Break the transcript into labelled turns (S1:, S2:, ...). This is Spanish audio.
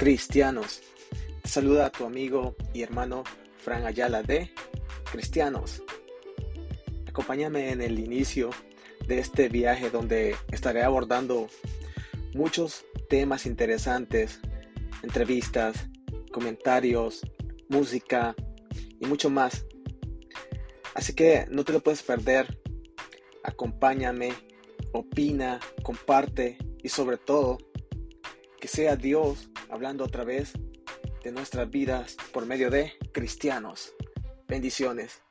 S1: cristianos. Saluda a tu amigo y hermano Fran Ayala de Cristianos. Acompáñame en el inicio de este viaje donde estaré abordando muchos temas interesantes, entrevistas, comentarios, música y mucho más. Así que no te lo puedes perder. Acompáñame, opina, comparte y sobre todo que sea Dios hablando otra vez de nuestras vidas por medio de cristianos. Bendiciones.